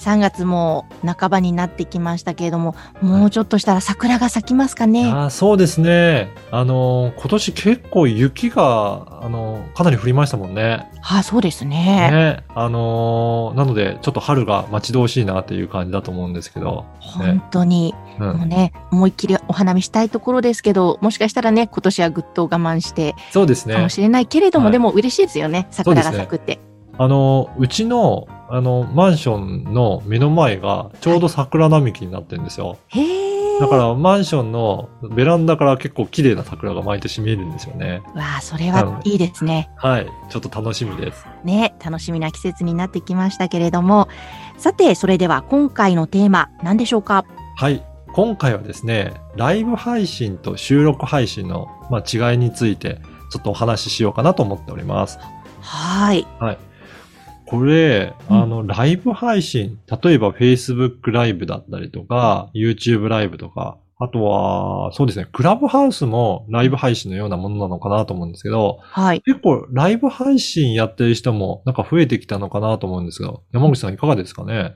3月も半ばになってきましたけれども、もうちょっとしたら桜が咲きますかね。あーそうですね。あのー今年結構雪が、あのーかなり降りましたもんね。あ、そうですね。ね。あのーなので、ちょっと春が待ち遠しいなっていう感じだと思うんですけど。本当に、う。もうんね、思いっきりお花見したいところですけど、もしかしたらね、今年はぐっと我慢してそうですねかも。しれないけれども、はいでも嬉しいですよね、桜が咲くって。あのーうちの、あの、マンションの目の前がちょうど桜並木になってるんですよ。へー。だから、マンションのベランダから結構綺麗な桜が毎年見えるんですよね。わあ、それはいいですね。はい。ちょっと楽しみです。ね、楽しみな季節になってきましたけれども、さて、それでは今回のテーマ、何でしょうか？はい。今回はですね、ライブ配信と収録配信の、まあ、違いについて、ちょっとお話ししようかなと思っております。はい。はい。これ、うんあの、ライブ配信、例えば Facebook ライブだったりとか、YouTube ライブとか、あとは、そうですね、クラブハウスもライブ配信のようなものなのかなと思うんですけど、はい。結構ライブ配信やってる人もなんか増えてきたのかなと思うんですが、山口さんいかがですかね？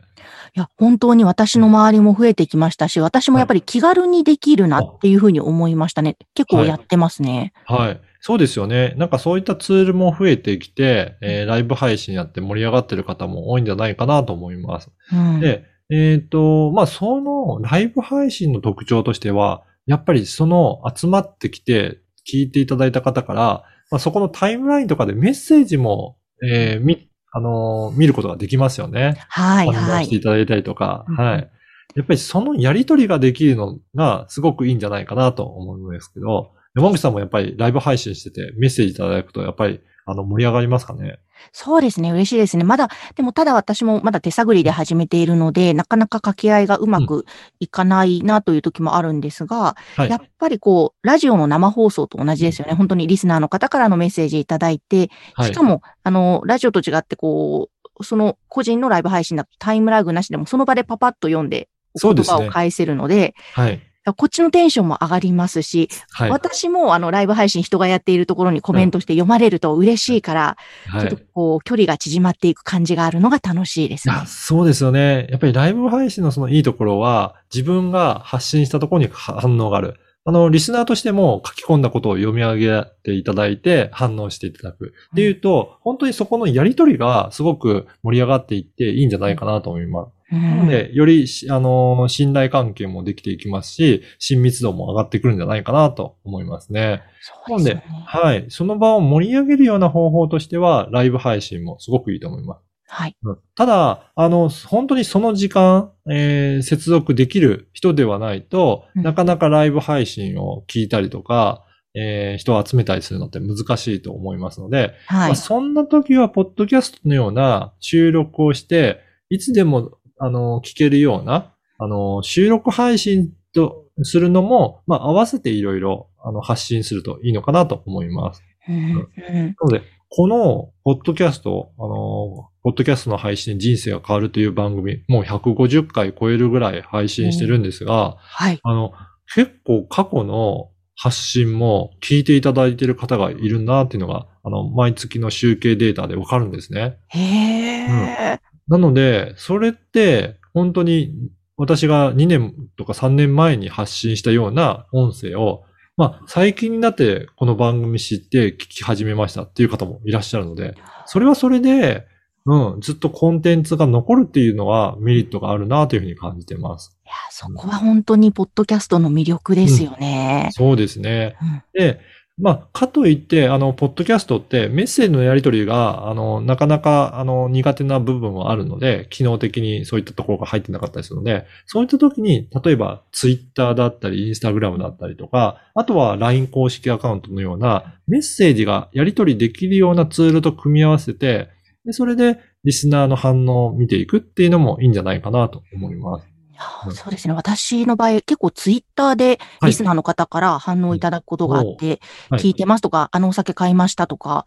いや、本当に私の周りも増えてきましたし、私もやっぱり気軽にできるなっていうふうに思いましたね。結構やってますね。はい。そうですよね。なんかそういったツールも増えてきて、えーライブ配信やって盛り上がってる方も多いんじゃないかなと思います。うん。で、えっ、と、まあ、そのライブ配信の特徴としては、やっぱりその集まってきて聞いていただいた方から、まあ、そこのタイムラインとかでメッセージも、えーみ、あのー見ることができますよね。はい、はい。反応していただいたりとか、うんはい。やっぱりそのやりとりができるのがすごくいいんじゃないかなと思うんですけど、山口さんもやっぱりライブ配信しててメッセージいただくとやっぱりあの盛り上がりますかね？そうですね。嬉しいですね。まだ、でもただ私もまだ手探りで始めているので、なかなか掛け合いがうまくいかないなという時もあるんですが、はいやっぱりこう、ラジオの生放送と同じですよね。本当にリスナーの方からのメッセージいただいて、はい。しかも、あの、ラジオと違ってこう、その個人のライブ配信だとタイムラグなしでもその場でパパッと読んで、言葉を返せるので、はい。こっちのテンションも上がりますし、はい。私もあのライブ配信人がやっているところにコメントして読まれると嬉しいから、はいちょっとこう距離が縮まっていく感じがあるのが楽しいですね。あそうですよね。やっぱりライブ配信のそのいいところは、自分が発信したところに反応がある。あの、リスナーとしても書き込んだことを読み上げていただいて反応していただく。っていうと、本当にそこのやりとりがすごく盛り上がっていっていいんじゃないかなと思います。うんなので、よりし、あの、信頼関係もできていきますし、親密度も上がってくるんじゃないかなと思いますね。そうですよね。はい。その場を盛り上げるような方法としては、ライブ配信もすごくいいと思います。はい。うんただ、あの、本当にその時間、えー接続できる人ではないと、うんなかなかライブ配信を聞いたりとか、えー人を集めたりするのって難しいと思いますので、はいまあ、。そんな時は、ポッドキャストのような収録をして、いつでも、あの、聞けるような、あの、収録配信とするのも、まあ、合わせていろいろ、あの、発信するといいのかなと思います。うんうんなので、この、ポッドキャスト、あの、ポッドキャストの配信で人生が変わるという番組、もう150回超えるぐらい配信してるんですが、はい。あの、結構過去の発信も聞いていただいている方がいるなっていうのが、あの、毎月の集計データでわかるんですね。へえ。なので、それって、本当に私が2年とか3年前に発信したような音声を、まあ、最近になってこの番組知って聞き始めましたっていう方もいらっしゃるので、それはそれで、うん、ずっとコンテンツが残るっていうのはメリットがあるなというふうに感じてます。いや、そこは本当にポッドキャストの魅力ですよね。そうですね。うんで、まあ、かといって、あの、ポッドキャストってメッセージのやり取りが、あの、なかなか、あの、苦手な部分はあるので、機能的にそういったところが入ってなかったりするので、そういった時に、例えば、ツイッターだったり、インスタグラムだったりとか、あとは LINE 公式アカウントのような、メッセージがやり取りできるようなツールと組み合わせて、でそれで、リスナーの反応を見ていくっていうのもいいんじゃないかなと思います。あそうですね。私の場合、結構ツイッターでリスナーの方から反応いただくことがあって、はい聞いてますとか、あのお酒買いましたとか、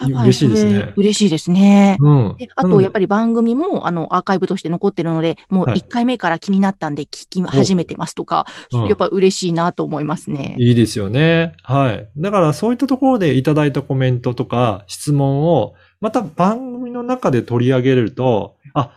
嬉しいですね嬉しいですね。うんで。あと、やっぱり番組も、あの、アーカイブとして残ってるので、もうはい1回目から気になったんで聞き始めてますとか、うんやっぱ嬉しいなと思いますね。いいですよね。はい。だからそういったところでいただいたコメントとか質問を、また番組の中で取り上げれると、あ、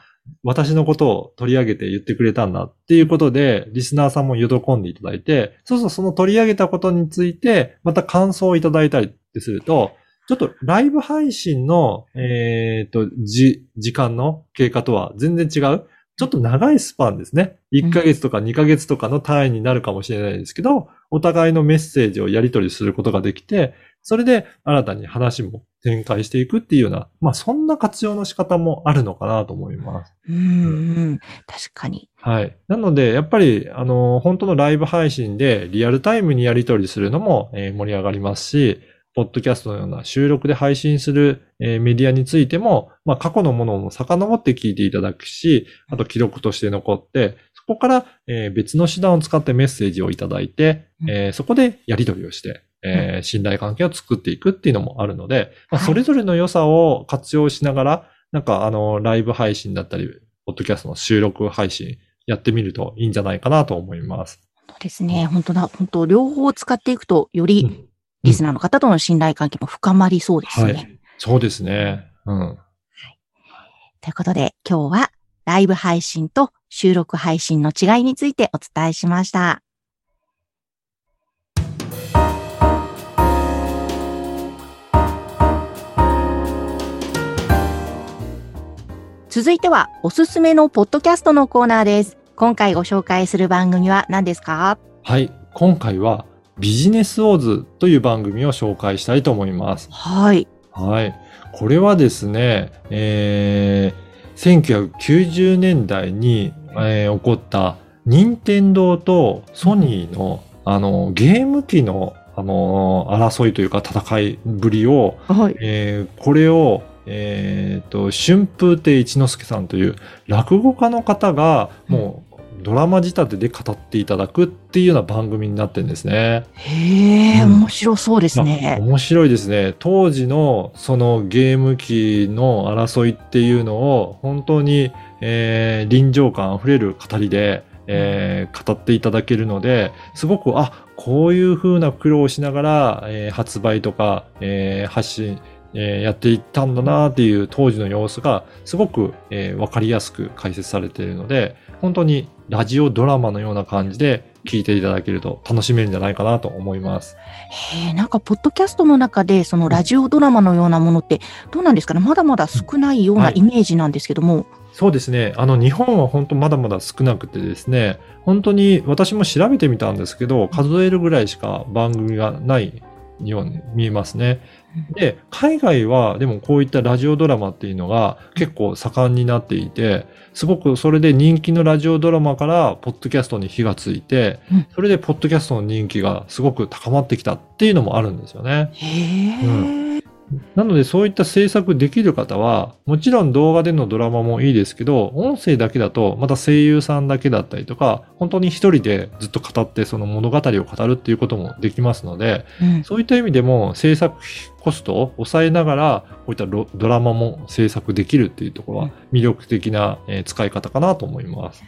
私のことを取り上げて言ってくれたんだっていうことで、リスナーさんも喜んでいただいて、そうそうその取り上げたことについて、また感想をいただいたりってすると、ちょっとライブ配信の、えっ、と、じ、時間の経過とは全然違う。ちょっと長いスパンですね。1ヶ月とか2ヶ月とかの単位になるかもしれないですけど、お互いのメッセージをやり取りすることができて、それで新たに話も展開していくっていうような、まあそんな活用の仕方もあるのかなと思います。うん、うん。確かに。はい。なので、やっぱり、あの、本当のライブ配信でリアルタイムにやり取りするのも、えー盛り上がりますし、ポッドキャストのような収録で配信する、えーメディアについても、まあ過去のものも遡って聞いていただくし、あと記録として残って、そこから、えー別の手段を使ってメッセージをいただいて、うんえーそこでやり取りをして、えー信頼関係を作っていくっていうのもあるので、まあ、はいそれぞれの良さを活用しながら、なんかあの、ライブ配信だったり、ポッドキャストの収録配信やってみるといいんじゃないかなと思います。そうですね。本当だ。本当両方使っていくと、よりうんリスナーの方との信頼関係も深まりそうですね。はい。そうですね。うん。ということで、今日はライブ配信と収録配信の違いについてお伝えしました。続いては、おすすめのポッドキャストのコーナーです。今回ご紹介する番組は何ですか？はい。今回はビジネスオーズという番組を紹介したいと思います。はい。はい。これはですね、えー、1990年代に、えー起こった任天堂とソニーの、あの、ゲーム機の、あの、争いというか戦いぶりを、はい。えーこれを、えーと、春風亭一之輔さんという落語家の方が、もうドラマ仕立てで語っていただくっていうような番組になってるんですね。へえ、うん面白そうですあね。面白いですね。当時のそのゲーム機の争いっていうのを本当に、えー臨場感あふれる語りで、えー語っていただけるので、すごく、あ、こういう風な苦労をしながら、えー発売とか、えー発信、えーやっていったんだなっていう当時の様子がすごく、えーわかりやすく解説されているので、本当にラジオドラマのような感じで聞いていただけると楽しめるんじゃないかなと思います。へえ、なんか、ポッドキャストの中で、そのラジオドラマのようなものって、どうなんですかねまだまだ少ないようはないイメージなんですけども。そうですね。あの、日本は本当まだまだ少なくてですね、本当に私も調べてみたんですけど、数えるぐらいしか番組がないように見えますね。で、海外はでもこういったラジオドラマっていうのが結構盛んになっていて、すごくそれで人気のラジオドラマからポッドキャストに火がついてうん、それでポッドキャストの人気がすごく高まってきたっていうのもあるんですよね。へえ、なのでそういった制作できる方は、もちろん動画でのドラマもいいですけど、音声だけだと、また声優さんだけだったりとか、本当に一人でずっと語ってその物語を語るっていうこともできますので、うんそういった意味でも制作コストを抑えながら、こういったロドラマも制作できるっていうところは魅力的なえー使い方かなと思います。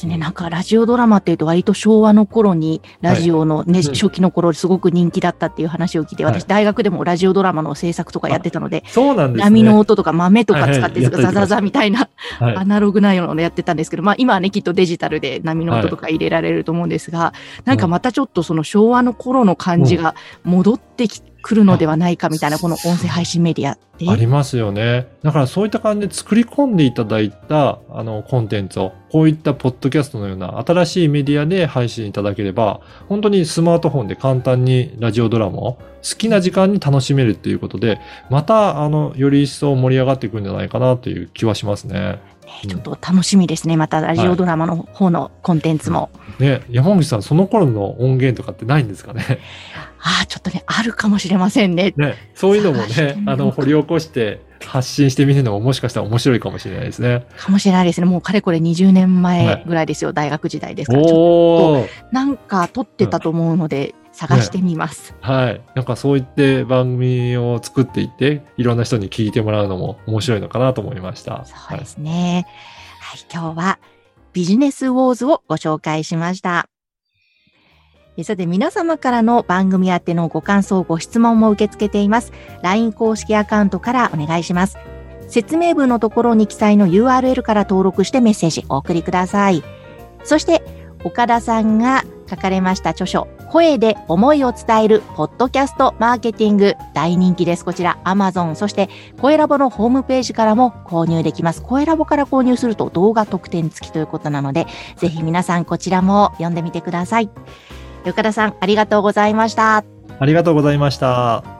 ですね。なんか、ラジオドラマっていうと、割と昭和の頃に、ラジオのね、うん初期の頃、すごく人気だったっていう話を聞いて、はい。私、大学でもラジオドラマの制作とかやってたので、そうなんですね。波の音とか豆とか使って、はい。はいやってザザザみたいな、はい。アナログなようなのやってたんですけど、まあ今はね、きっとデジタルで波の音とか入れられると思うんですが、なんかまたちょっとその昭和の頃の感じが戻ってきくるのではないかみたいな、この音声配信メディアって。ありますよね。だからそういった感じで作り込んでいただいたあのコンテンツを、こういったポッドキャストのような新しいメディアで配信いただければ、本当にスマートフォンで簡単にラジオドラマを好きな時間に楽しめるっていうことで、またあの、より一層盛り上がっていくんじゃないかなという気はしますね。ちょっと楽しみですね。またラジオドラマの方のコンテンツも。ね、山口さん、その頃の音源とかってないんですかね？ああ、ちょっとね、あるかもしれませんね。ね、そういうのもねあの、掘り起こして発信してみるのももしかしたら面白いかもしれないですね。かもしれないですね。もうかれこれ20年前ぐらいですよ。大学時代ですから。ちょっ。となんか撮ってたと思うので、探してみます。はい。なんかそういって番組を作っていって、いろんな人に聞いてもらうのも面白いのかなと思いました。そうですね。はい、今日はビジネスウォーズをご紹介しました。えさて、皆様からの番組宛てのご感想、ご質問も受け付けています。LINE 公式アカウントからお願いします。説明文のところに記載の URL から登録してメッセージお送りください。そして、岡田さんが書かれました著書、声で思いを伝えるポッドキャストマーケティング大人気です。こちら Amazon、そして声ラボのホームページからも購入できます。声ラボから購入すると動画特典付きということなので、ぜひ皆さんこちらも読んでみてください。岡田さん、ありがとうございました。ありがとうございました。